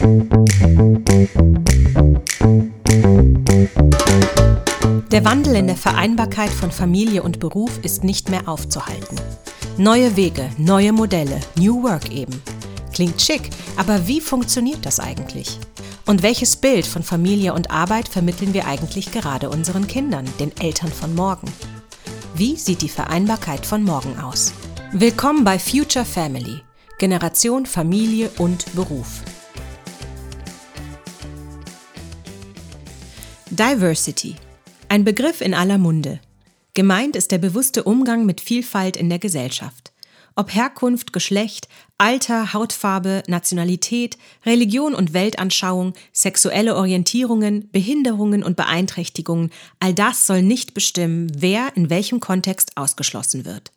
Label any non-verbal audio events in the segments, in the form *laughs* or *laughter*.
Der Wandel in der Vereinbarkeit von Familie und Beruf ist nicht mehr aufzuhalten. Neue Wege, neue Modelle, New Work eben. Klingt schick, aber wie funktioniert das eigentlich? Und welches Bild von Familie und Arbeit vermitteln wir eigentlich gerade unseren Kindern, den Eltern von morgen? Wie sieht die Vereinbarkeit von morgen aus? Willkommen bei Future Family, Generation Familie und Beruf. Diversity, ein Begriff in aller Munde. Gemeint ist der bewusste Umgang mit Vielfalt in der Gesellschaft. Ob Herkunft, Geschlecht, Alter, Hautfarbe, Nationalität, Religion und Weltanschauung, sexuelle Orientierungen, Behinderungen und Beeinträchtigungen, all das soll nicht bestimmen, wer in welchem Kontext ausgeschlossen wird.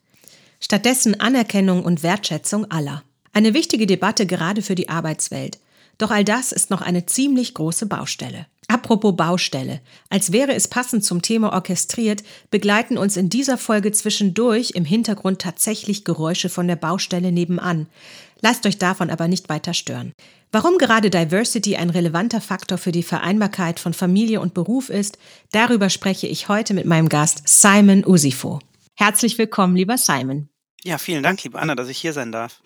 Stattdessen Anerkennung und Wertschätzung aller. Eine wichtige Debatte gerade für die Arbeitswelt. Doch all das ist noch eine ziemlich große Baustelle. Apropos Baustelle. Als wäre es passend zum Thema orchestriert, begleiten uns in dieser Folge zwischendurch im Hintergrund tatsächlich Geräusche von der Baustelle nebenan. Lasst euch davon aber nicht weiter stören. Warum gerade Diversity ein relevanter Faktor für die Vereinbarkeit von Familie und Beruf ist, darüber spreche ich heute mit meinem Gast Simon Usifo. Herzlich willkommen, lieber Simon. Ja, vielen Dank, liebe Anna, dass ich hier sein darf.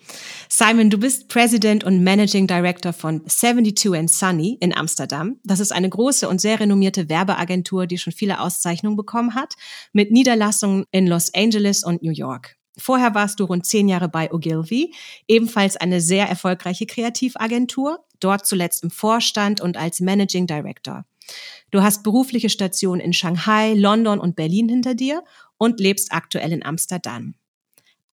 Simon, du bist President und Managing Director von 72 and Sunny in Amsterdam. Das ist eine große und sehr renommierte Werbeagentur, die schon viele Auszeichnungen bekommen hat, mit Niederlassungen in Los Angeles und New York. Vorher warst du rund zehn Jahre bei Ogilvy, ebenfalls eine sehr erfolgreiche Kreativagentur, dort zuletzt im Vorstand und als Managing Director. Du hast berufliche Stationen in Shanghai, London und Berlin hinter dir und lebst aktuell in Amsterdam.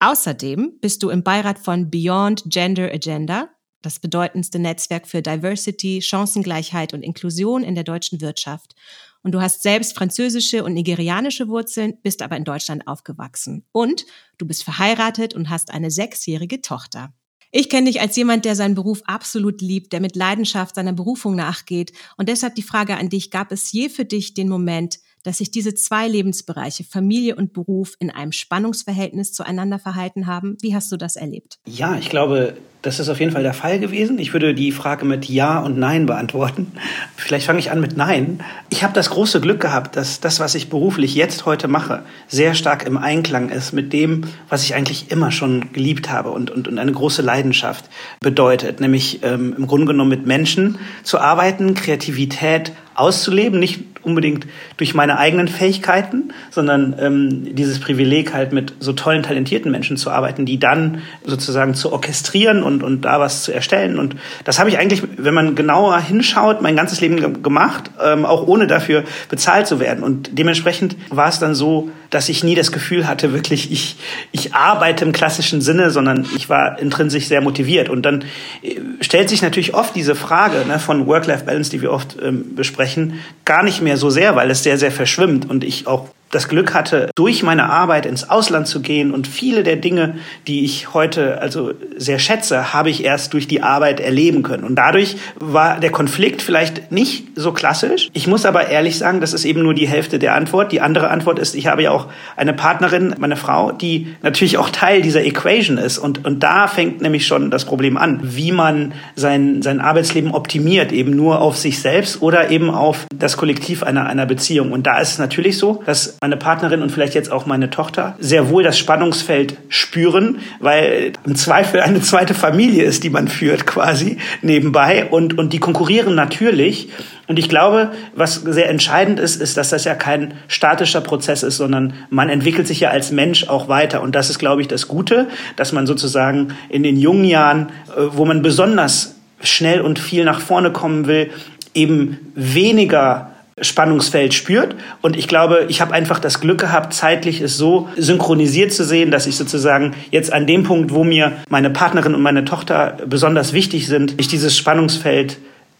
Außerdem bist du im Beirat von Beyond Gender Agenda, das bedeutendste Netzwerk für Diversity, Chancengleichheit und Inklusion in der deutschen Wirtschaft. Und du hast selbst französische und nigerianische Wurzeln, bist aber in Deutschland aufgewachsen. Und du bist verheiratet und hast eine sechsjährige Tochter. Ich kenne dich als jemand, der seinen Beruf absolut liebt, der mit Leidenschaft seiner Berufung nachgeht. Und deshalb die Frage an dich, gab es je für dich den Moment, dass sich diese zwei Lebensbereiche, Familie und Beruf, in einem Spannungsverhältnis zueinander verhalten haben. Wie hast du das erlebt? Ja, ich glaube, das ist auf jeden Fall der Fall gewesen. Ich würde die Frage mit Ja und Nein beantworten. Vielleicht fange ich an mit Nein. Ich habe das große Glück gehabt, dass das, was ich beruflich jetzt heute mache, sehr stark im Einklang ist mit dem, was ich eigentlich immer schon geliebt habe und, und, und eine große Leidenschaft bedeutet. Nämlich ähm, im Grunde genommen mit Menschen zu arbeiten, Kreativität auszuleben, nicht unbedingt durch meine eigenen Fähigkeiten, sondern ähm, dieses Privileg halt mit so tollen, talentierten Menschen zu arbeiten, die dann sozusagen zu orchestrieren und, und da was zu erstellen. Und das habe ich eigentlich, wenn man genauer hinschaut, mein ganzes Leben gemacht, ähm, auch ohne dafür bezahlt zu werden. Und dementsprechend war es dann so, dass ich nie das Gefühl hatte, wirklich, ich, ich arbeite im klassischen Sinne, sondern ich war intrinsisch sehr motiviert. Und dann äh, stellt sich natürlich oft diese Frage ne, von Work-Life-Balance, die wir oft ähm, besprechen, gar nicht mehr so sehr, weil es sehr, sehr verschwimmt und ich auch das Glück hatte, durch meine Arbeit ins Ausland zu gehen und viele der Dinge, die ich heute also sehr schätze, habe ich erst durch die Arbeit erleben können. Und dadurch war der Konflikt vielleicht nicht so klassisch. Ich muss aber ehrlich sagen, das ist eben nur die Hälfte der Antwort. Die andere Antwort ist, ich habe ja auch eine Partnerin, meine Frau, die natürlich auch Teil dieser Equation ist. Und, und da fängt nämlich schon das Problem an, wie man sein, sein Arbeitsleben optimiert, eben nur auf sich selbst oder eben auf das Kollektiv einer, einer Beziehung. Und da ist es natürlich so, dass meine Partnerin und vielleicht jetzt auch meine Tochter sehr wohl das Spannungsfeld spüren, weil im Zweifel eine zweite Familie ist, die man führt quasi nebenbei und, und die konkurrieren natürlich. Und ich glaube, was sehr entscheidend ist, ist, dass das ja kein statischer Prozess ist, sondern man entwickelt sich ja als Mensch auch weiter. Und das ist, glaube ich, das Gute, dass man sozusagen in den jungen Jahren, äh, wo man besonders schnell und viel nach vorne kommen will, eben weniger Spannungsfeld spürt. Und ich glaube, ich habe einfach das Glück gehabt, zeitlich es so synchronisiert zu sehen, dass ich sozusagen jetzt an dem Punkt, wo mir meine Partnerin und meine Tochter besonders wichtig sind, ich dieses Spannungsfeld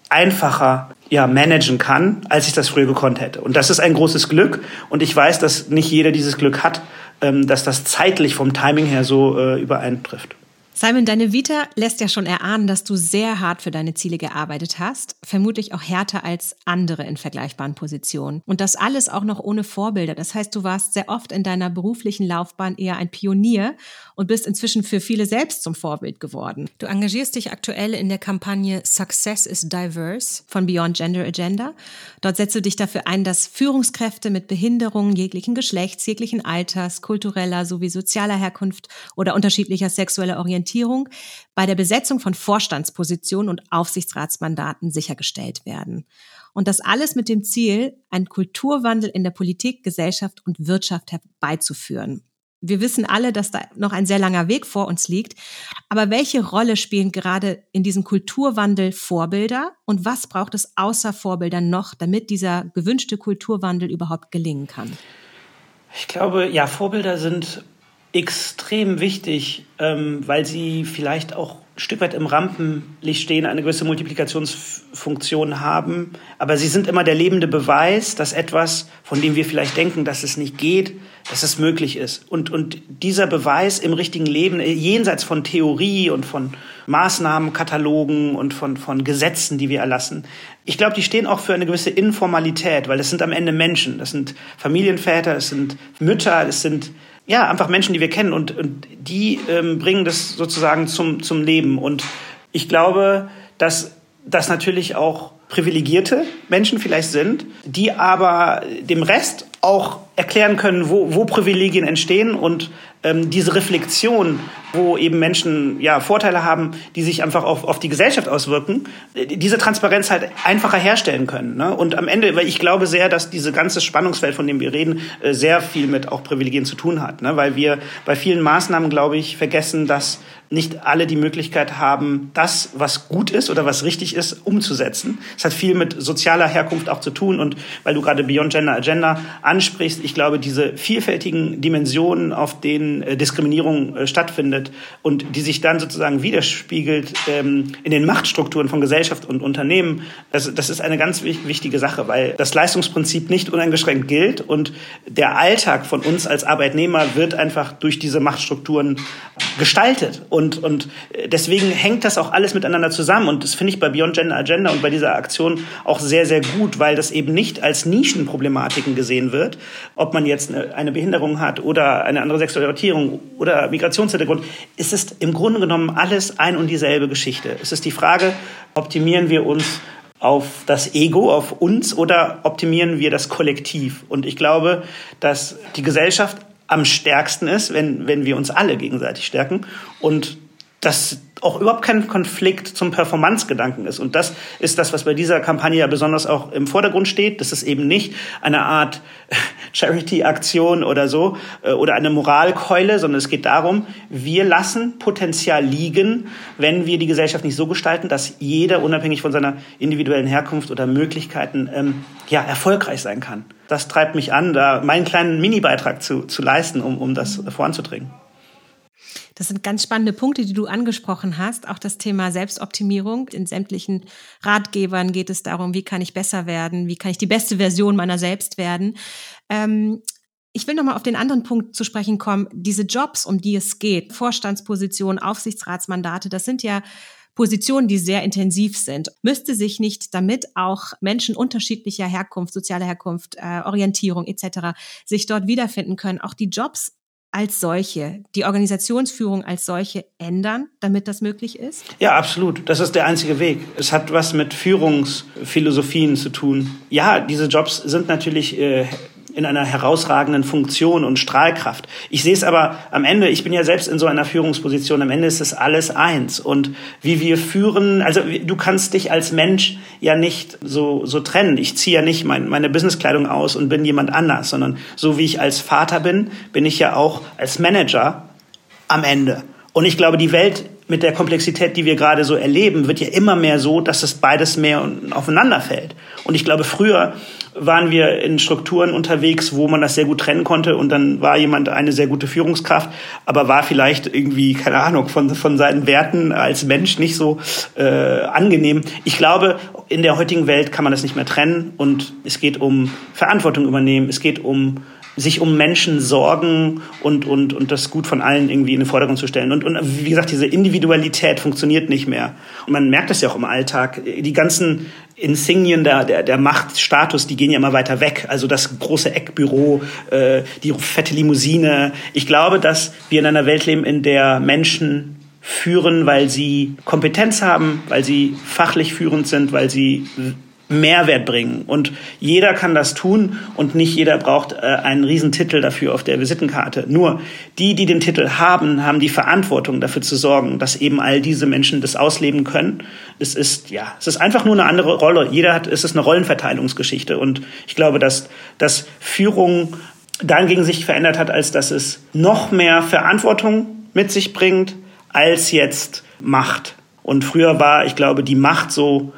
einfacher ja, managen kann, als ich das früher gekonnt hätte. Und das ist ein großes Glück. Und ich weiß, dass nicht jeder dieses Glück hat, ähm, dass das zeitlich vom Timing her so äh, übereintrifft. Simon, deine Vita lässt ja schon erahnen, dass du sehr hart für deine Ziele gearbeitet hast, vermutlich auch härter als andere in vergleichbaren Positionen. Und das alles auch noch ohne Vorbilder. Das heißt, du warst sehr oft in deiner beruflichen Laufbahn eher ein Pionier und bist inzwischen für viele selbst zum Vorbild geworden. Du engagierst dich aktuell in der Kampagne Success is Diverse von Beyond Gender Agenda. Dort setzt du dich dafür ein, dass Führungskräfte mit Behinderungen jeglichen Geschlechts, jeglichen Alters, kultureller sowie sozialer Herkunft oder unterschiedlicher sexueller Orientierung Orientierung bei der Besetzung von Vorstandspositionen und Aufsichtsratsmandaten sichergestellt werden. Und das alles mit dem Ziel, einen Kulturwandel in der Politik, Gesellschaft und Wirtschaft herbeizuführen. Wir wissen alle, dass da noch ein sehr langer Weg vor uns liegt. Aber welche Rolle spielen gerade in diesem Kulturwandel Vorbilder? Und was braucht es außer Vorbildern noch, damit dieser gewünschte Kulturwandel überhaupt gelingen kann? Ich glaube, ja, Vorbilder sind extrem wichtig, ähm, weil sie vielleicht auch ein Stück weit im Rampenlicht stehen, eine gewisse Multiplikationsfunktion haben. Aber sie sind immer der lebende Beweis, dass etwas, von dem wir vielleicht denken, dass es nicht geht, dass es möglich ist. Und, und dieser Beweis im richtigen Leben, äh, jenseits von Theorie und von Maßnahmenkatalogen und von, von Gesetzen, die wir erlassen, ich glaube, die stehen auch für eine gewisse Informalität, weil es sind am Ende Menschen. Das sind Familienväter, es sind Mütter, es sind ja, einfach Menschen, die wir kennen und, und die ähm, bringen das sozusagen zum, zum Leben. Und ich glaube, dass das natürlich auch privilegierte Menschen vielleicht sind, die aber dem Rest auch erklären können, wo, wo Privilegien entstehen und ähm, diese Reflexion, wo eben Menschen ja Vorteile haben, die sich einfach auf, auf die Gesellschaft auswirken, diese Transparenz halt einfacher herstellen können. Ne? Und am Ende, weil ich glaube sehr, dass diese ganze Spannungsfeld, von dem wir reden, äh, sehr viel mit auch Privilegien zu tun hat. Ne? Weil wir bei vielen Maßnahmen, glaube ich, vergessen, dass nicht alle die Möglichkeit haben, das, was gut ist oder was richtig ist, umzusetzen. Es hat viel mit sozialer Herkunft auch zu tun. Und weil du gerade Beyond Gender Agenda ansprichst, ich glaube, diese vielfältigen Dimensionen, auf denen äh, Diskriminierung äh, stattfindet und die sich dann sozusagen widerspiegelt ähm, in den Machtstrukturen von Gesellschaft und Unternehmen, das, ist eine ganz wichtige Sache, weil das Leistungsprinzip nicht uneingeschränkt gilt und der Alltag von uns als Arbeitnehmer wird einfach durch diese Machtstrukturen gestaltet. Und und, und deswegen hängt das auch alles miteinander zusammen. Und das finde ich bei Beyond Gender Agenda und bei dieser Aktion auch sehr, sehr gut, weil das eben nicht als Nischenproblematiken gesehen wird, ob man jetzt eine, Behinderung hat oder eine andere sexuelle Orientierung oder Migrationshintergrund. Es ist im Grunde genommen alles ein und dieselbe Geschichte. Es ist die Frage, optimieren wir uns auf das Ego, auf uns oder optimieren wir das Kollektiv? Und ich glaube, dass die Gesellschaft am stärksten ist, wenn, wenn wir uns alle gegenseitig stärken und das auch überhaupt kein Konflikt zum Performance-Gedanken ist. Und das ist das, was bei dieser Kampagne ja besonders auch im Vordergrund steht. Das ist eben nicht eine Art *laughs* Charity-Aktion oder so äh, oder eine Moralkeule, sondern es geht darum, wir lassen Potenzial liegen, wenn wir die Gesellschaft nicht so gestalten, dass jeder unabhängig von seiner individuellen Herkunft oder Möglichkeiten ähm, ja, erfolgreich sein kann. Das treibt mich an, da meinen kleinen Mini-Beitrag zu, zu leisten, um, um das voranzudringen. Das sind ganz spannende Punkte, die du angesprochen hast. Auch das Thema Selbstoptimierung. In sämtlichen Ratgebern geht es darum, wie kann ich besser werden, wie kann ich die beste Version meiner selbst werden. Ähm, ich will nochmal auf den anderen Punkt zu sprechen kommen. Diese Jobs, um die es geht, Vorstandspositionen, Aufsichtsratsmandate, das sind ja Positionen, die sehr intensiv sind. Müsste sich nicht damit auch Menschen unterschiedlicher Herkunft, sozialer Herkunft, äh, Orientierung etc. sich dort wiederfinden können, auch die Jobs als solche, die Organisationsführung als solche ändern, damit das möglich ist? Ja, absolut. Das ist der einzige Weg. Es hat was mit Führungsphilosophien zu tun. Ja, diese Jobs sind natürlich äh, in einer herausragenden Funktion und Strahlkraft. Ich sehe es aber am Ende, ich bin ja selbst in so einer Führungsposition, am Ende ist es alles eins. Und wie wir führen, also du kannst dich als Mensch ja nicht so, so trennen. Ich ziehe ja nicht mein, meine Businesskleidung aus und bin jemand anders, sondern so wie ich als Vater bin, bin ich ja auch als Manager am Ende. Und ich glaube, die Welt mit der Komplexität, die wir gerade so erleben, wird ja immer mehr so, dass es beides mehr aufeinander fällt. Und ich glaube, früher waren wir in Strukturen unterwegs, wo man das sehr gut trennen konnte und dann war jemand eine sehr gute Führungskraft, aber war vielleicht irgendwie, keine Ahnung, von, von seinen Werten als Mensch nicht so äh, angenehm. Ich glaube, in der heutigen Welt kann man das nicht mehr trennen und es geht um Verantwortung übernehmen, es geht um sich um Menschen sorgen und, und, und das Gut von allen irgendwie in den Vordergrund zu stellen. Und, und wie gesagt, diese Individualität funktioniert nicht mehr. Und man merkt das ja auch im Alltag. Die ganzen Insignien der, der, der Machtstatus, die gehen ja immer weiter weg. Also das große Eckbüro, äh, die fette Limousine. Ich glaube, dass wir in einer Welt leben, in der Menschen führen, weil sie Kompetenz haben, weil sie fachlich führend sind, weil sie Mehrwert bringen. Und jeder kann das tun und nicht jeder braucht äh, einen Riesentitel dafür auf der Visitenkarte. Nur die, die den Titel haben, haben die Verantwortung dafür zu sorgen, dass eben all diese Menschen das ausleben können. Es ist, ja, es ist einfach nur eine andere Rolle. Jeder hat, es ist eine Rollenverteilungsgeschichte. Und ich glaube, dass, dass Führung dahingegen sich verändert hat, als dass es noch mehr Verantwortung mit sich bringt, als jetzt Macht. Und früher war, ich glaube, die Macht so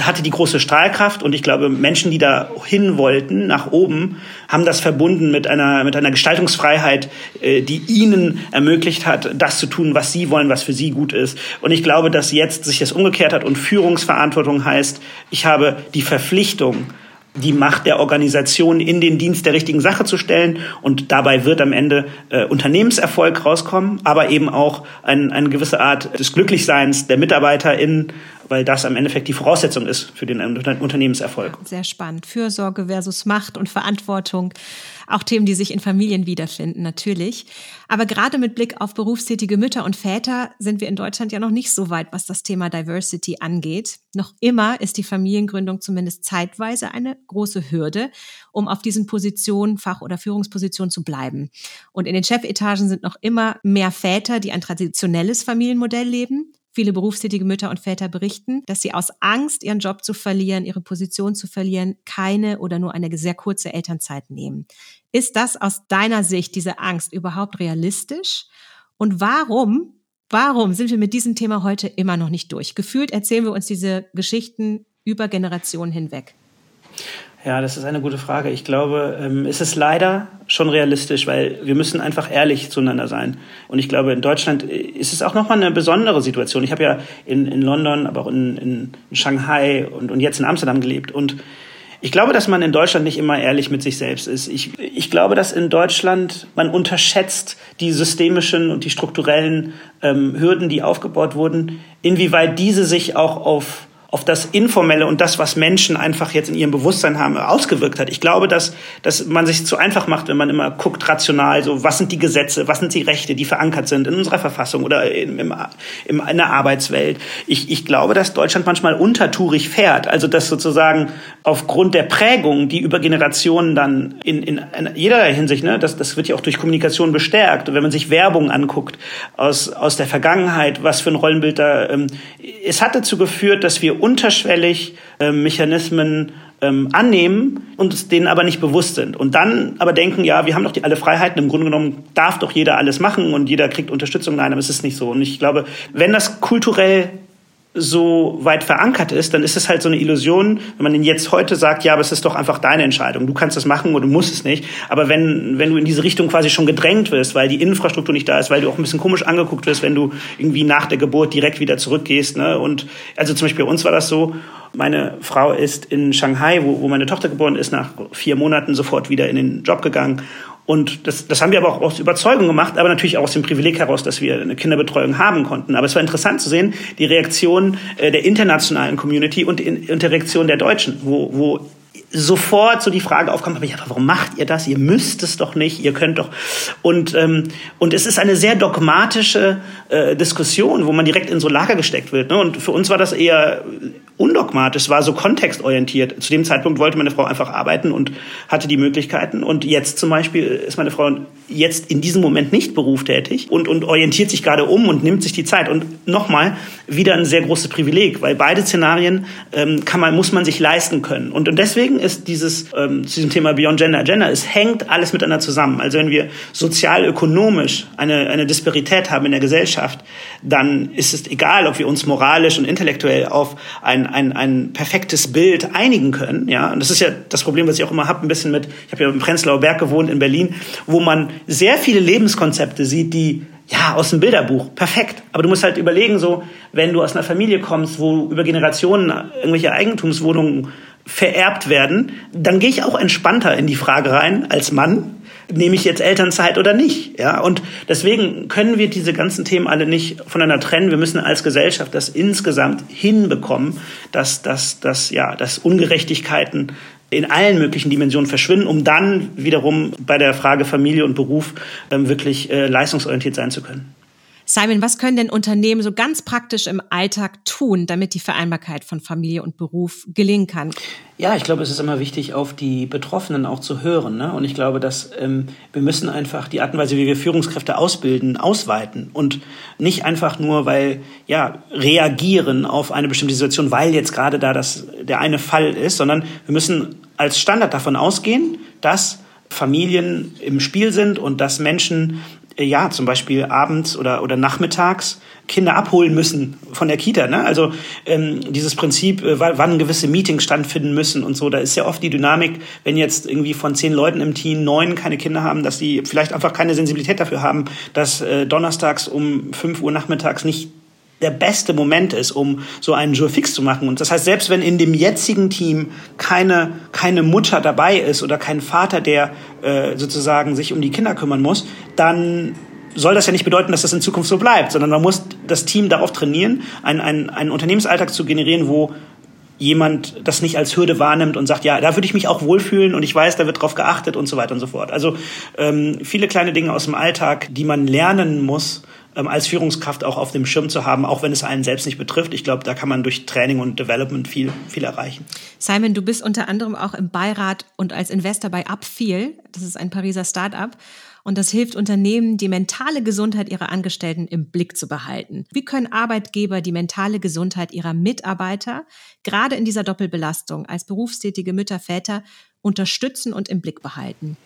hatte die große Strahlkraft und ich glaube, Menschen, die da hin wollten, nach oben, haben das verbunden mit einer, mit einer Gestaltungsfreiheit, äh, die ihnen ermöglicht hat, das zu tun, was sie wollen, was für sie gut ist. Und ich glaube, dass jetzt sich das umgekehrt hat und Führungsverantwortung heißt, ich habe die Verpflichtung, die Macht der Organisation in den Dienst der richtigen Sache zu stellen. Und dabei wird am Ende äh, Unternehmenserfolg rauskommen, aber eben auch ein, eine gewisse Art des Glücklichseins der MitarbeiterInnen, weil das am Endeffekt die Voraussetzung ist für den Unternehmenserfolg. Sehr spannend. Fürsorge versus Macht und Verantwortung. Auch Themen, die sich in Familien wiederfinden, natürlich. Aber gerade mit Blick auf berufstätige Mütter und Väter sind wir in Deutschland ja noch nicht so weit, was das Thema Diversity angeht. Noch immer ist die Familiengründung zumindest zeitweise eine große Hürde, um auf diesen Positionen, Fach- oder Führungspositionen zu bleiben. Und in den Chefetagen sind noch immer mehr Väter, die ein traditionelles Familienmodell leben. Viele berufstätige Mütter und Väter berichten, dass sie aus Angst, ihren Job zu verlieren, ihre Position zu verlieren, keine oder nur eine sehr kurze Elternzeit nehmen. Ist das aus deiner Sicht, diese Angst, überhaupt realistisch? Und warum, warum sind wir mit diesem Thema heute immer noch nicht durch? Gefühlt erzählen wir uns diese Geschichten über Generationen hinweg. Ja, das ist eine gute Frage. Ich glaube, ähm, es ist leider schon realistisch, weil wir müssen einfach ehrlich zueinander sein. Und ich glaube, in Deutschland äh, ist es auch nochmal eine besondere Situation. Ich habe ja in, in London, aber auch in, in, in Shanghai und, und jetzt in Amsterdam gelebt. Und ich glaube, dass man in Deutschland nicht immer ehrlich mit sich selbst ist. Ich, ich glaube, dass in Deutschland man unterschätzt die systemischen und die strukturellen ähm, Hürden, die aufgebaut wurden, inwieweit diese sich auch auf auf das Informelle und das, was Menschen einfach jetzt in ihrem Bewusstsein haben, ausgewirkt hat. Ich glaube, dass, dass man sich zu einfach macht, wenn man immer guckt, rational, so, was sind die Gesetze, was sind die Rechte, die verankert sind in unserer Verfassung oder in, im, im, in der Arbeitswelt. Ich, ich glaube, dass Deutschland manchmal untertourig fährt. Also, dass sozusagen aufgrund der Prägung, die über Generationen dann in, in, in jeder Hinsicht, ne, das, das wird ja auch durch Kommunikation bestärkt. Und wenn man sich Werbung anguckt aus, aus der Vergangenheit, was für ein Rollenbild da, ähm, es hat dazu geführt, dass wir unterschwellig äh, Mechanismen ähm, annehmen und es denen aber nicht bewusst sind. Und dann aber denken, ja, wir haben doch die, alle Freiheiten, im Grunde genommen darf doch jeder alles machen und jeder kriegt Unterstützung. Nein, aber es ist nicht so. Und ich glaube, wenn das kulturell so weit verankert ist, dann ist es halt so eine Illusion, wenn man den jetzt heute sagt, ja, aber es ist doch einfach deine Entscheidung, du kannst das machen oder du musst es nicht. Aber wenn, wenn du in diese Richtung quasi schon gedrängt wirst, weil die Infrastruktur nicht da ist, weil du auch ein bisschen komisch angeguckt wirst, wenn du irgendwie nach der Geburt direkt wieder zurückgehst. Ne? Und also zum Beispiel bei uns war das so, meine Frau ist in Shanghai, wo, wo meine Tochter geboren ist, nach vier Monaten sofort wieder in den Job gegangen und das, das haben wir aber auch aus Überzeugung gemacht, aber natürlich auch aus dem Privileg heraus, dass wir eine Kinderbetreuung haben konnten. Aber es war interessant zu sehen, die Reaktion äh, der internationalen Community und, der Reaktion der Deutschen, wo, wo sofort so die Frage aufkam, aber ja, warum macht ihr das? Ihr müsst es doch nicht, ihr könnt doch. Und, ähm, und es ist eine sehr dogmatische äh, Diskussion, wo man direkt in so Lager gesteckt wird. Ne? Und für uns war das eher undogmatisch, war so kontextorientiert. Zu dem Zeitpunkt wollte meine Frau einfach arbeiten und hatte die Möglichkeiten. Und jetzt zum Beispiel ist meine Frau jetzt in diesem Moment nicht berufstätig und, und orientiert sich gerade um und nimmt sich die Zeit. Und nochmal, wieder ein sehr großes Privileg, weil beide Szenarien ähm, kann man, muss man sich leisten können. Und, und deswegen ist dieses, ähm, zu diesem Thema Beyond Gender Agenda, es hängt alles miteinander zusammen. Also wenn wir sozial-ökonomisch eine, eine Disparität haben in der Gesellschaft, dann ist es egal, ob wir uns moralisch und intellektuell auf ein, ein, ein perfektes Bild einigen können. Ja? Und das ist ja das Problem, was ich auch immer habe, ein bisschen mit, ich habe ja im Prenzlauer Berg gewohnt in Berlin, wo man sehr viele Lebenskonzepte sieht, die ja, aus dem Bilderbuch, perfekt. Aber du musst halt überlegen, so, wenn du aus einer Familie kommst, wo über Generationen irgendwelche Eigentumswohnungen vererbt werden, dann gehe ich auch entspannter in die Frage rein als Mann, nehme ich jetzt Elternzeit oder nicht? Ja, und deswegen können wir diese ganzen Themen alle nicht voneinander trennen. Wir müssen als Gesellschaft das insgesamt hinbekommen, dass, dass, dass, ja, dass Ungerechtigkeiten in allen möglichen Dimensionen verschwinden, um dann wiederum bei der Frage Familie und Beruf ähm, wirklich äh, leistungsorientiert sein zu können. Simon, was können denn Unternehmen so ganz praktisch im Alltag tun, damit die Vereinbarkeit von Familie und Beruf gelingen kann? Ja, ich glaube, es ist immer wichtig, auf die Betroffenen auch zu hören. Ne? Und ich glaube, dass ähm, wir müssen einfach die Art und Weise, wie wir Führungskräfte ausbilden, ausweiten und nicht einfach nur, weil ja reagieren auf eine bestimmte Situation, weil jetzt gerade da das der eine Fall ist, sondern wir müssen als Standard davon ausgehen, dass Familien im Spiel sind und dass Menschen ja, zum Beispiel abends oder, oder nachmittags Kinder abholen müssen von der Kita. Ne? Also ähm, dieses Prinzip, äh, wann gewisse Meetings stattfinden müssen und so, da ist ja oft die Dynamik, wenn jetzt irgendwie von zehn Leuten im Team neun keine Kinder haben, dass die vielleicht einfach keine Sensibilität dafür haben, dass äh, donnerstags um fünf Uhr nachmittags nicht der beste Moment ist, um so einen Jour fix zu machen. Und das heißt, selbst wenn in dem jetzigen Team keine, keine Mutter dabei ist oder kein Vater, der äh, sozusagen sich um die Kinder kümmern muss, dann soll das ja nicht bedeuten, dass das in Zukunft so bleibt, sondern man muss das Team darauf trainieren, einen, einen, einen Unternehmensalltag zu generieren, wo jemand das nicht als Hürde wahrnimmt und sagt, ja, da würde ich mich auch wohlfühlen und ich weiß, da wird drauf geachtet und so weiter und so fort. Also ähm, viele kleine Dinge aus dem Alltag, die man lernen muss, ähm, als Führungskraft auch auf dem Schirm zu haben, auch wenn es einen selbst nicht betrifft. Ich glaube, da kann man durch Training und Development viel, viel erreichen. Simon, du bist unter anderem auch im Beirat und als Investor bei Upfeel. Das ist ein Pariser Start-up. Und das hilft Unternehmen, die mentale Gesundheit ihrer Angestellten im Blick zu behalten. Wie können Arbeitgeber die mentale Gesundheit ihrer Mitarbeiter gerade in dieser Doppelbelastung als berufstätige Mütter, Väter unterstützen und im Blick behalten?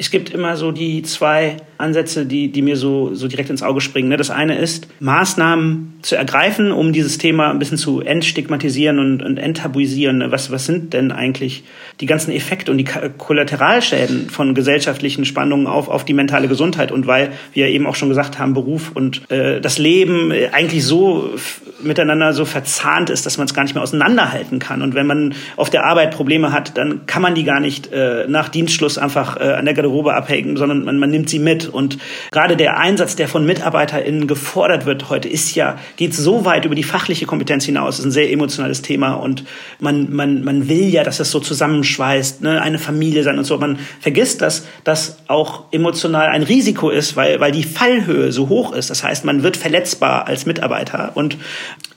Es gibt immer so die zwei Ansätze, die, die mir so, so direkt ins Auge springen. Ne? Das eine ist, Maßnahmen zu ergreifen, um dieses Thema ein bisschen zu entstigmatisieren und, und enttabuisieren. Ne? Was, was sind denn eigentlich die ganzen Effekte und die Kollateralschäden von gesellschaftlichen Spannungen auf, auf die mentale Gesundheit? Und weil wir eben auch schon gesagt haben, Beruf und äh, das Leben eigentlich so miteinander so verzahnt ist, dass man es gar nicht mehr auseinanderhalten kann. Und wenn man auf der Arbeit Probleme hat, dann kann man die gar nicht äh, nach Dienstschluss einfach äh, an der Garderobe abhängen, sondern man, man nimmt sie mit. Und gerade der Einsatz, der von MitarbeiterInnen gefordert wird heute, ist ja, geht so weit über die fachliche Kompetenz hinaus, ist ein sehr emotionales Thema und man, man, man will ja, dass es so zusammenschweißt, ne, eine Familie sein und so. Man vergisst, dass das auch emotional ein Risiko ist, weil, weil die Fallhöhe so hoch ist. Das heißt, man wird verletzbar als Mitarbeiter und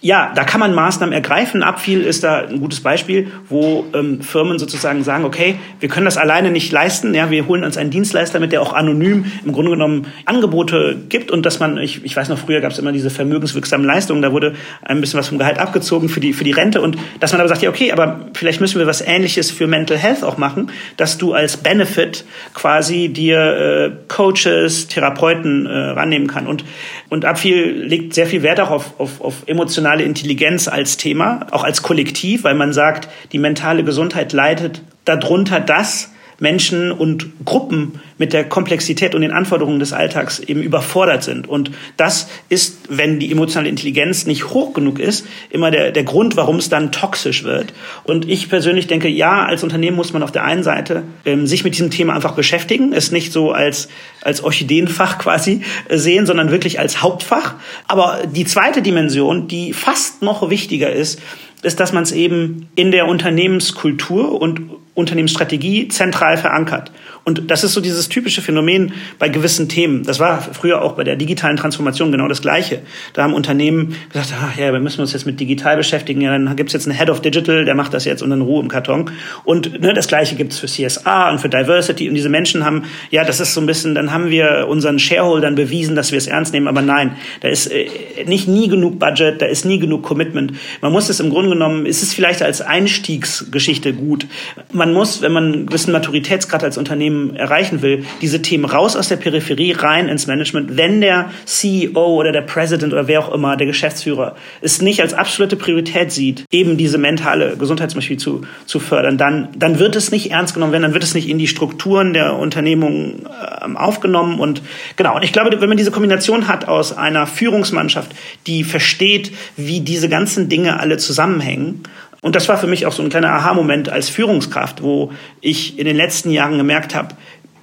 ja, da kann man Maßnahmen ergreifen. Abfiel ist da ein gutes Beispiel, wo ähm, Firmen sozusagen sagen, okay, wir können das alleine nicht leisten. Ja, wir holen uns einen Dienstleister mit, der auch anonym im Grunde genommen Angebote gibt und dass man, ich, ich weiß noch, früher gab es immer diese vermögenswirksamen Leistungen, da wurde ein bisschen was vom Gehalt abgezogen für die, für die Rente und dass man aber sagt, ja, okay, aber vielleicht müssen wir was Ähnliches für Mental Health auch machen, dass du als Benefit quasi dir äh, Coaches, Therapeuten äh, rannehmen kann. Und, und Abfiel legt sehr viel Wert auch auf, auf, auf emotionale emotionale Intelligenz als Thema, auch als Kollektiv, weil man sagt, die mentale Gesundheit leidet darunter, dass Menschen und Gruppen mit der Komplexität und den Anforderungen des Alltags eben überfordert sind. Und das ist, wenn die emotionale Intelligenz nicht hoch genug ist, immer der, der Grund, warum es dann toxisch wird. Und ich persönlich denke, ja, als Unternehmen muss man auf der einen Seite ähm, sich mit diesem Thema einfach beschäftigen, es nicht so als, als Orchideenfach *laughs* quasi sehen, sondern wirklich als Hauptfach. Aber die zweite Dimension, die fast noch wichtiger ist, ist, dass man es eben in der Unternehmenskultur und Unternehmensstrategie zentral verankert. Und das ist so dieses typische Phänomen bei gewissen Themen. Das war früher auch bei der digitalen Transformation genau das Gleiche. Da haben Unternehmen gesagt, ach ja, wir müssen uns jetzt mit digital beschäftigen. Ja, dann gibt's jetzt einen Head of Digital, der macht das jetzt und dann Ruhe im Karton. Und ne, das Gleiche gibt's für CSA und für Diversity. Und diese Menschen haben, ja, das ist so ein bisschen, dann haben wir unseren Shareholdern bewiesen, dass wir es ernst nehmen. Aber nein, da ist äh, nicht nie genug Budget, da ist nie genug Commitment. Man muss es im Grunde genommen, ist es vielleicht als Einstiegsgeschichte gut. Man muss, wenn man einen gewissen Maturitätsgrad als Unternehmen erreichen will, diese Themen raus aus der Peripherie rein ins Management, wenn der CEO oder der President oder wer auch immer, der Geschäftsführer, es nicht als absolute Priorität sieht, eben diese mentale Gesundheit zum Beispiel zu, zu fördern, dann, dann wird es nicht ernst genommen werden, dann wird es nicht in die Strukturen der Unternehmung äh, aufgenommen und genau. Und ich glaube, wenn man diese Kombination hat aus einer Führungsmannschaft, die versteht, wie diese ganzen Dinge alle zusammenhängen, Und das war für mich auch so ein kleiner Aha-Moment als Führungskraft, wo ich in den letzten Jahren gemerkt habe,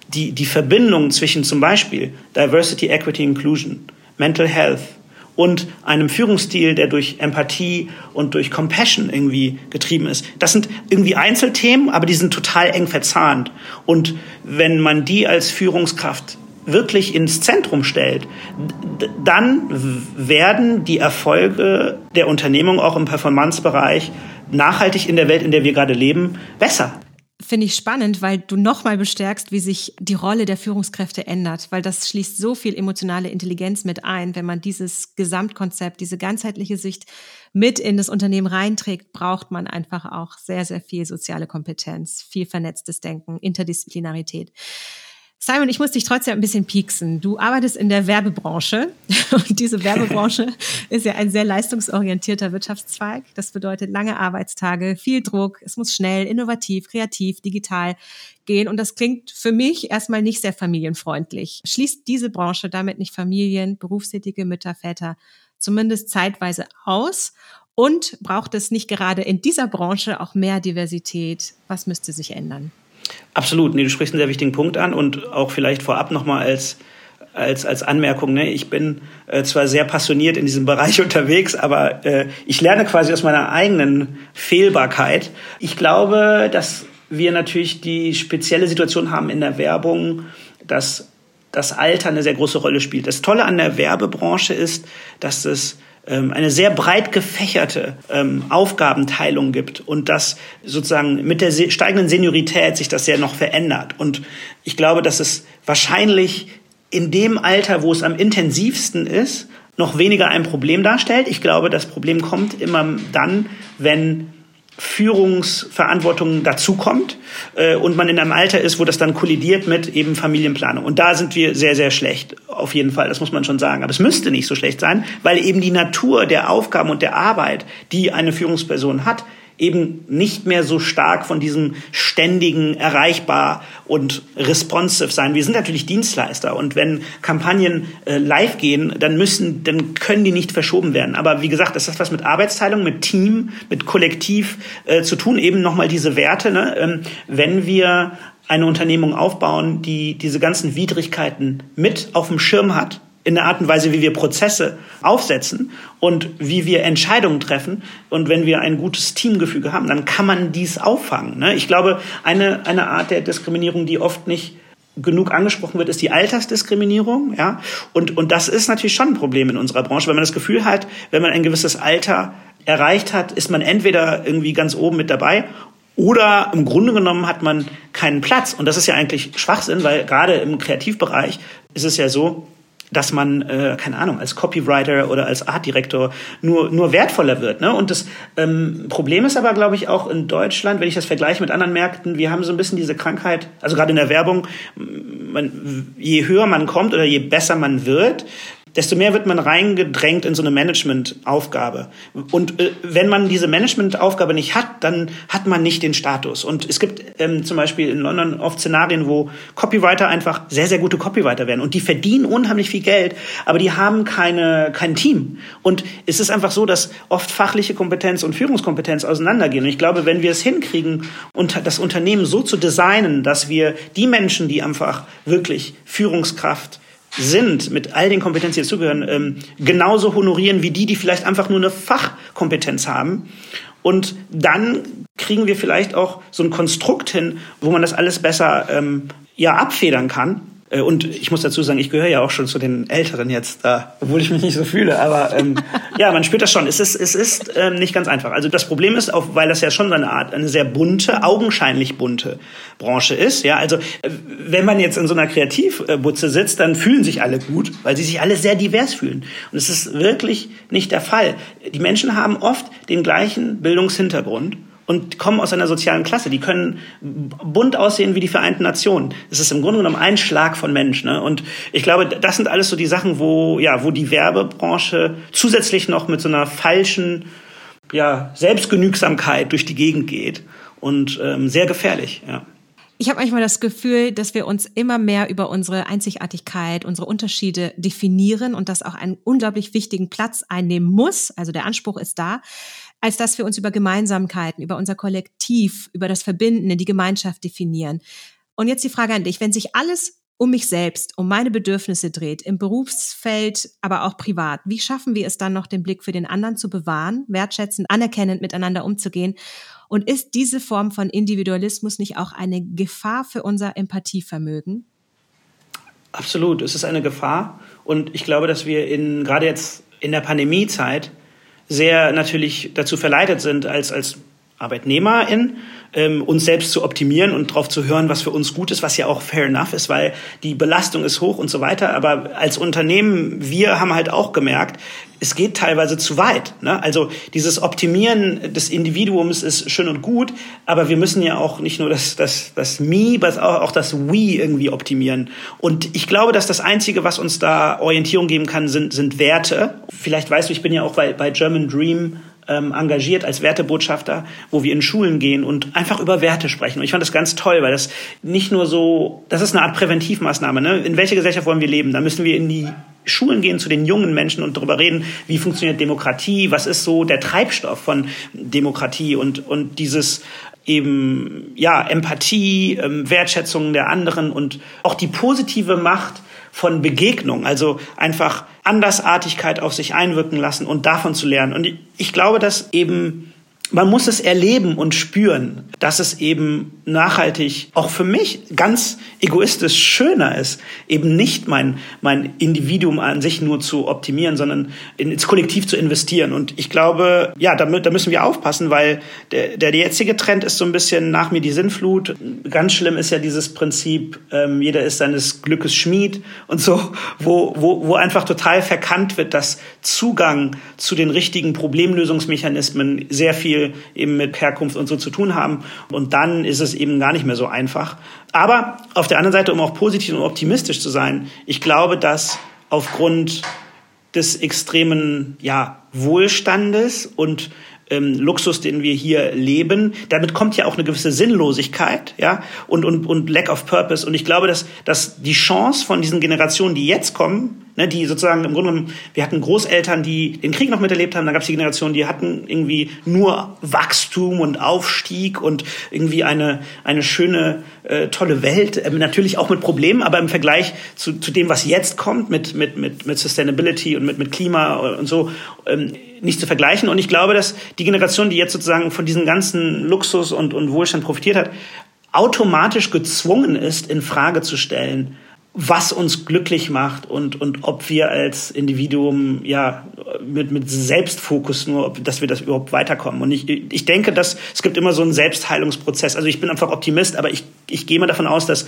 die, die Verbindung zwischen zum Beispiel Diversity, Equity, Inclusion, Mental Health, und einem Führungsstil, der durch Empathie und durch Compassion irgendwie getrieben ist. Das sind irgendwie Einzelthemen, aber die sind total eng verzahnt. Und wenn man die als Führungskraft wirklich ins Zentrum stellt, dann werden die Erfolge der Unternehmung auch im Performancebereich nachhaltig in der Welt, in der wir gerade leben, besser finde ich spannend, weil du nochmal bestärkst, wie sich die Rolle der Führungskräfte ändert, weil das schließt so viel emotionale Intelligenz mit ein. Wenn man dieses Gesamtkonzept, diese ganzheitliche Sicht mit in das Unternehmen reinträgt, braucht man einfach auch sehr, sehr viel soziale Kompetenz, viel vernetztes Denken, Interdisziplinarität. Simon, ich muss dich trotzdem ein bisschen pieksen. Du arbeitest in der Werbebranche *laughs* und diese Werbebranche *laughs* ist ja ein sehr leistungsorientierter Wirtschaftszweig. Das bedeutet lange Arbeitstage, viel Druck, es muss schnell, innovativ, kreativ, digital gehen und das klingt für mich erstmal nicht sehr familienfreundlich. Schließt diese Branche damit nicht Familien, berufstätige Mütter, Väter zumindest zeitweise aus? Und braucht es nicht gerade in dieser Branche auch mehr Diversität? Was müsste sich ändern? Absolut, nee, du sprichst einen sehr wichtigen Punkt an und auch vielleicht vorab nochmal als als, als Anmerkung. Ne? Ich bin äh, zwar sehr passioniert in diesem Bereich *laughs* unterwegs, aber äh, ich lerne quasi aus meiner eigenen Fehlbarkeit. Ich glaube, dass wir natürlich die spezielle Situation haben in der Werbung, dass das Alter eine sehr große Rolle spielt. Das Tolle an der Werbebranche ist, dass es ähm, eine sehr breit gefächerte ähm, Aufgabenteilung gibt und dass sozusagen mit der steigenden Seniorität sich das ja noch verändert. Und ich glaube, dass es wahrscheinlich in dem Alter, wo es am intensivsten ist, noch weniger ein Problem darstellt. Ich glaube, das Problem kommt immer dann, wenn Führungsverantwortung dazukommt äh, und man in einem Alter ist, wo das dann kollidiert mit eben Familienplanung. Und da sind wir sehr, sehr schlecht, auf jeden Fall, das muss man schon sagen. Aber es müsste nicht so schlecht sein, weil eben die Natur der Aufgaben und der Arbeit, die eine Führungsperson hat, eben nicht mehr so stark von diesem ständigen erreichbar und responsive sein. Wir sind natürlich Dienstleister und wenn Kampagnen äh, live gehen, dann müssen, dann können die nicht verschoben werden. Aber wie gesagt, das hat was mit Arbeitsteilung, mit Team, mit Kollektiv äh, zu tun. Eben nochmal diese Werte. Ne? Ähm, wenn wir eine Unternehmung aufbauen, die diese ganzen Widrigkeiten mit auf dem Schirm hat, in der Art und Weise, wie wir Prozesse aufsetzen und wie wir Entscheidungen treffen. Und wenn wir ein gutes Teamgefüge haben, dann kann man dies auffangen. Ne? Ich glaube, eine, eine Art der Diskriminierung, die oft nicht genug angesprochen wird, ist die Altersdiskriminierung. Ja? Und, und das ist natürlich schon ein Problem in unserer Branche, weil man das Gefühl hat, wenn man ein gewisses Alter erreicht hat, ist man entweder irgendwie ganz oben mit dabei oder im Grunde genommen hat man keinen Platz. Und das ist ja eigentlich Schwachsinn, weil gerade im Kreativbereich ist es ja so, dass man, äh, keine Ahnung, als Copywriter oder als Artdirektor nur, nur wertvoller wird. Ne? Und das ähm, Problem ist aber, glaube ich, auch in Deutschland, wenn ich das vergleiche mit anderen Märkten, wir haben so ein bisschen diese Krankheit, also gerade in der Werbung, man, je höher man kommt oder je besser man wird, desto mehr wird man reingedrängt in so eine Managementaufgabe. Und äh, wenn man diese Managementaufgabe nicht hat, dann hat man nicht den Status. Und es gibt ähm, zum Beispiel in London oft Szenarien, wo Copywriter einfach sehr, sehr gute Copywriter werden. Und die verdienen unheimlich viel Geld, aber die haben keine, kein Team. Und es ist einfach so, dass oft fachliche Kompetenz und Führungskompetenz auseinandergehen. Und ich glaube, wenn wir es hinkriegen, das Unternehmen so zu designen, dass wir die Menschen, die einfach wirklich Führungskraft sind, mit all den Kompetenzen, die dazugehören, ähm, genauso honorieren wie die, die vielleicht einfach nur eine Fachkompetenz haben. Und dann kriegen wir vielleicht auch so ein Konstrukt hin, wo man das alles besser ähm, ja, abfedern kann und ich muss dazu sagen, ich gehöre ja auch schon zu den Älteren jetzt, da, obwohl ich mich nicht so fühle. Aber ähm, *laughs* ja, man spürt das schon. Es ist, es ist ähm, nicht ganz einfach. Also das Problem ist, auch weil das ja schon so eine Art, eine sehr bunte, augenscheinlich bunte Branche ist. Ja, also äh, wenn man jetzt in so einer Kreativbutze sitzt, dann fühlen sich alle gut, weil sie sich alle sehr divers fühlen. Und es ist wirklich nicht der Fall. Die Menschen haben oft den gleichen Bildungshintergrund und kommen aus einer sozialen Klasse. Die können bunt aussehen wie die Vereinten Nationen. Es ist im Grunde genommen ein Schlag von Mensch. Ne? Und ich glaube, das sind alles so die Sachen, wo, ja, wo die Werbebranche zusätzlich noch mit so einer falschen ja, Selbstgenügsamkeit durch die Gegend geht. Und ähm, sehr gefährlich, ja. Ich habe manchmal das Gefühl, dass wir uns immer mehr über unsere Einzigartigkeit, unsere Unterschiede definieren und das auch einen unglaublich wichtigen Platz einnehmen muss. Also der Anspruch ist da. Als dass wir uns über Gemeinsamkeiten, über unser Kollektiv, über das Verbindende, die Gemeinschaft definieren. Und jetzt die Frage an dich, wenn sich alles um mich selbst, um meine Bedürfnisse dreht, im Berufsfeld, aber auch privat. Wie schaffen wir es dann noch, den Blick für den anderen zu bewahren, wertschätzend, anerkennend miteinander umzugehen? Und ist diese Form von Individualismus nicht auch eine Gefahr für unser Empathievermögen? Absolut, es ist eine Gefahr. Und ich glaube, dass wir in, gerade jetzt in der Pandemiezeit sehr natürlich dazu verleitet sind, als, als Arbeitnehmerin ähm, uns selbst zu optimieren und darauf zu hören, was für uns gut ist, was ja auch fair enough ist, weil die Belastung ist hoch und so weiter. Aber als Unternehmen, wir haben halt auch gemerkt, es geht teilweise zu weit. Ne? Also dieses Optimieren des Individuums ist schön und gut, aber wir müssen ja auch nicht nur das, das, das Me, sondern auch das We irgendwie optimieren. Und ich glaube, dass das Einzige, was uns da Orientierung geben kann, sind, sind Werte. Vielleicht weißt du, ich bin ja auch bei, bei German Dream ähm, engagiert als Wertebotschafter, wo wir in Schulen gehen und einfach über Werte sprechen. Und ich fand das ganz toll, weil das nicht nur so, das ist eine Art Präventivmaßnahme. Ne? In welcher Gesellschaft wollen wir leben? Da müssen wir in die Schulen gehen zu den jungen Menschen und darüber reden, wie funktioniert Demokratie, was ist so der Treibstoff von Demokratie und, und dieses eben, ja, Empathie, ähm, Wertschätzung der anderen und auch die positive Macht von Begegnung, also einfach Andersartigkeit auf sich einwirken lassen und davon zu lernen. Und ich glaube, dass eben man muss es erleben und spüren, dass es eben nachhaltig auch für mich ganz egoistisch schöner ist, eben nicht mein, mein Individuum an sich nur zu optimieren, sondern ins Kollektiv zu investieren. Und ich glaube, ja, damit, da müssen wir aufpassen, weil der, der jetzige Trend ist so ein bisschen nach mir die Sinnflut. Ganz schlimm ist ja dieses Prinzip, ähm, jeder ist seines Glückes Schmied und so, wo, wo, wo einfach total verkannt wird, dass Zugang zu den richtigen Problemlösungsmechanismen sehr viel viel eben mit Herkunft und so zu tun haben. Und dann ist es eben gar nicht mehr so einfach. Aber auf der anderen Seite, um auch positiv und optimistisch zu sein, ich glaube, dass aufgrund des extremen ja, Wohlstandes und ähm, Luxus, den wir hier leben. Damit kommt ja auch eine gewisse Sinnlosigkeit, ja, und, und, und Lack of Purpose. Und ich glaube, dass, dass die Chance von diesen Generationen, die jetzt kommen, ne, die sozusagen im Grunde genommen, wir hatten Großeltern, die den Krieg noch miterlebt haben, dann gab es die Generation, die hatten irgendwie nur Wachstum und Aufstieg und irgendwie eine, eine schöne, äh, tolle Welt, äh, natürlich auch mit Problemen, aber im Vergleich zu, zu dem, was jetzt kommt, mit, mit, mit, mit Sustainability und mit, mit Klima und so, ähm, nicht zu vergleichen. Und ich glaube, dass die Generation, die jetzt sozusagen von diesem ganzen Luxus und, und Wohlstand profitiert hat, automatisch gezwungen ist, in Frage zu stellen, was uns glücklich macht und, und ob wir als Individuum ja mit, mit Selbstfokus nur, ob, dass wir das überhaupt weiterkommen. Und ich, ich denke, dass es gibt immer so einen Selbstheilungsprozess. Also ich bin einfach Optimist, aber ich, ich gehe mal davon aus, dass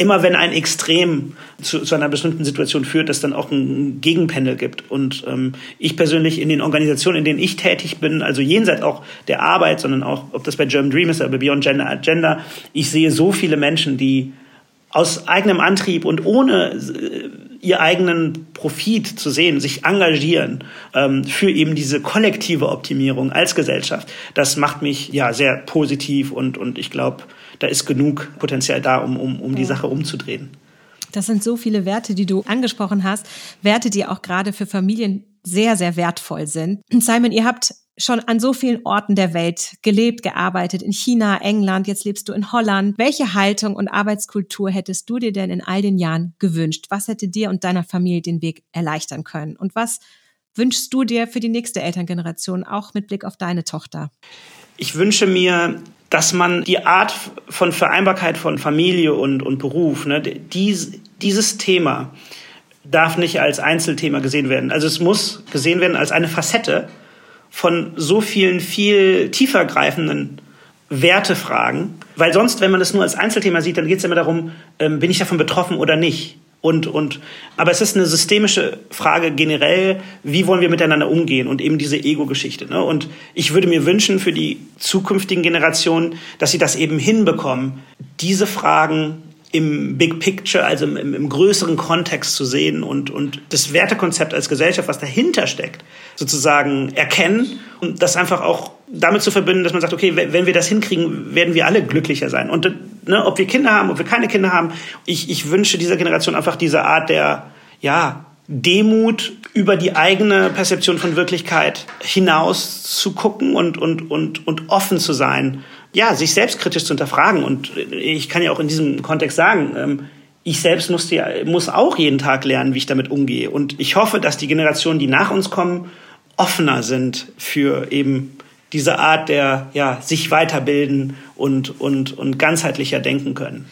immer wenn ein Extrem zu, zu einer bestimmten Situation führt, dass dann auch ein Gegenpendel gibt. Und ähm, ich persönlich in den Organisationen, in denen ich tätig bin, also jenseits auch der Arbeit, sondern auch, ob das bei German Dream ist oder bei Beyond Gender Agenda, ich sehe so viele Menschen, die aus eigenem Antrieb und ohne äh, ihr eigenen Profit zu sehen, sich engagieren ähm, für eben diese kollektive Optimierung als Gesellschaft, das macht mich ja sehr positiv und, und ich glaube, da ist genug Potenzial da, um, um, um die Sache umzudrehen. Das sind so viele Werte, die du angesprochen hast. Werte, die auch gerade für Familien sehr, sehr wertvoll sind. Simon, ihr habt schon an so vielen Orten der Welt gelebt, gearbeitet, in China, England, jetzt lebst du in Holland. Welche Haltung und Arbeitskultur hättest du dir denn in all den Jahren gewünscht? Was hätte dir und deiner Familie den Weg erleichtern können? Und was wünschst du dir für die nächste Elterngeneration, auch mit Blick auf deine Tochter? Ich wünsche mir dass man die Art von Vereinbarkeit von Familie und, und Beruf, ne, dies, dieses Thema darf nicht als Einzelthema gesehen werden. Also es muss gesehen werden als eine Facette von so vielen viel tiefergreifenden Wertefragen, weil sonst, wenn man es nur als Einzelthema sieht, dann geht es immer darum, ähm, bin ich davon betroffen oder nicht. Und, und, aber es ist eine systemische Frage generell, wie wollen wir miteinander umgehen und eben diese Ego-Geschichte. Ne? Und ich würde mir wünschen für die zukünftigen Generationen, dass sie das eben hinbekommen, diese Fragen im Big Picture, also im, im, größeren Kontext zu sehen und, und das Wertekonzept als Gesellschaft, was dahinter steckt, sozusagen erkennen und das einfach auch damit zu verbinden, dass man sagt, okay, wenn wir das hinkriegen, werden wir alle glücklicher sein. Und ne, ob wir Kinder haben, ob wir keine Kinder haben, ich, ich wünsche dieser Generation einfach diese Art der, ja, Demut über die eigene Perzeption von Wirklichkeit hinaus zu gucken und, und, und, und offen zu sein. Ja, sich selbstkritisch zu hinterfragen. Und ich kann ja auch in diesem Kontext sagen, ähm, ich selbst musste ja, muss auch jeden Tag lernen, wie ich damit umgehe. Und ich hoffe, dass die Generationen, die nach uns kommen, offener sind für eben diese Art der, ja, sich weiterbilden und, und, und ganzheitlicher denken können.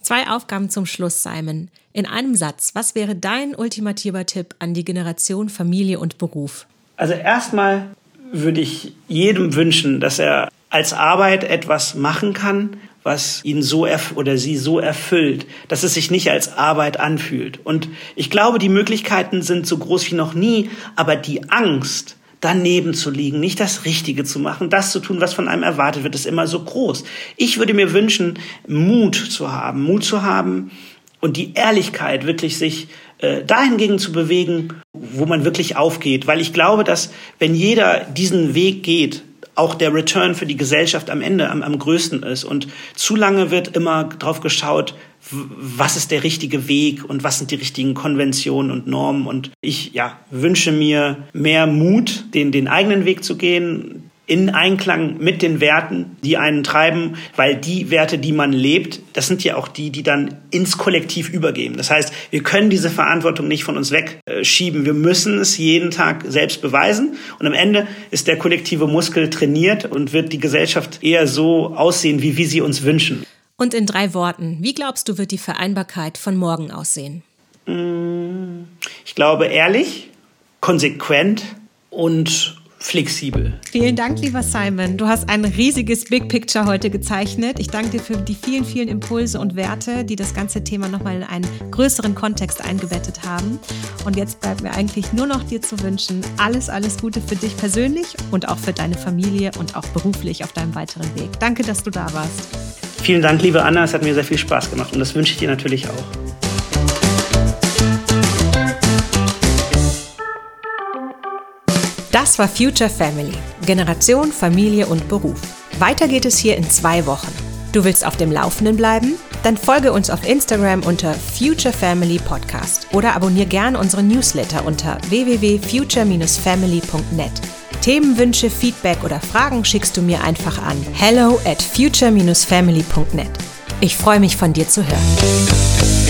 Zwei Aufgaben zum Schluss, Simon. In einem Satz, was wäre dein ultimativer Tipp an die Generation Familie und Beruf? Also erstmal würde ich jedem wünschen, dass er als Arbeit etwas machen kann, was ihn so oder sie so erfüllt, dass es sich nicht als Arbeit anfühlt. Und ich glaube, die Möglichkeiten sind so groß wie noch nie, aber die Angst, daneben zu liegen, nicht das Richtige zu machen, das zu tun, was von einem erwartet wird, ist immer so groß. Ich würde mir wünschen, Mut zu haben, Mut zu haben und die Ehrlichkeit wirklich sich äh, dahingegen zu bewegen, wo man wirklich aufgeht, weil ich glaube, dass wenn jeder diesen Weg geht, auch der Return für die Gesellschaft am Ende am, am größten ist. Und zu lange wird immer drauf geschaut, was ist der richtige Weg und was sind die richtigen Konventionen und Normen. Und ich ja, wünsche mir mehr Mut, den, den eigenen Weg zu gehen, in Einklang mit den Werten, die einen treiben, weil die Werte, die man lebt, das sind ja auch die, die dann ins Kollektiv übergehen. Das heißt, wir können diese Verantwortung nicht von uns wegschieben. Wir müssen es jeden Tag selbst beweisen. Und am Ende ist der kollektive Muskel trainiert und wird die Gesellschaft eher so aussehen, wie wir sie uns wünschen. Und in drei Worten, wie glaubst du, wird die Vereinbarkeit von morgen aussehen? Ich glaube ehrlich, konsequent und flexibel. Vielen Dank, lieber Simon. Du hast ein riesiges Big Picture heute gezeichnet. Ich danke dir für die vielen, vielen Impulse und Werte, die das ganze Thema nochmal in einen größeren Kontext eingebettet haben. Und jetzt bleibt mir eigentlich nur noch dir zu wünschen, alles, alles Gute für dich persönlich und auch für deine Familie und auch beruflich auf deinem weiteren Weg. Danke, dass du da warst. Vielen Dank, liebe Anna. Es hat mir sehr viel Spaß gemacht und das wünsche ich dir natürlich auch. Das war Future Family, Generation, Familie und Beruf. Weiter geht es hier in zwei Wochen. Du willst auf dem Laufenden bleiben? Dann folge uns auf Instagram unter Future Family Podcast oder abonniere gern unseren Newsletter unter www.future-family.net. Themenwünsche, Feedback oder Fragen schickst du mir einfach an hello at future-family.net. Ich freue mich von dir zu hören.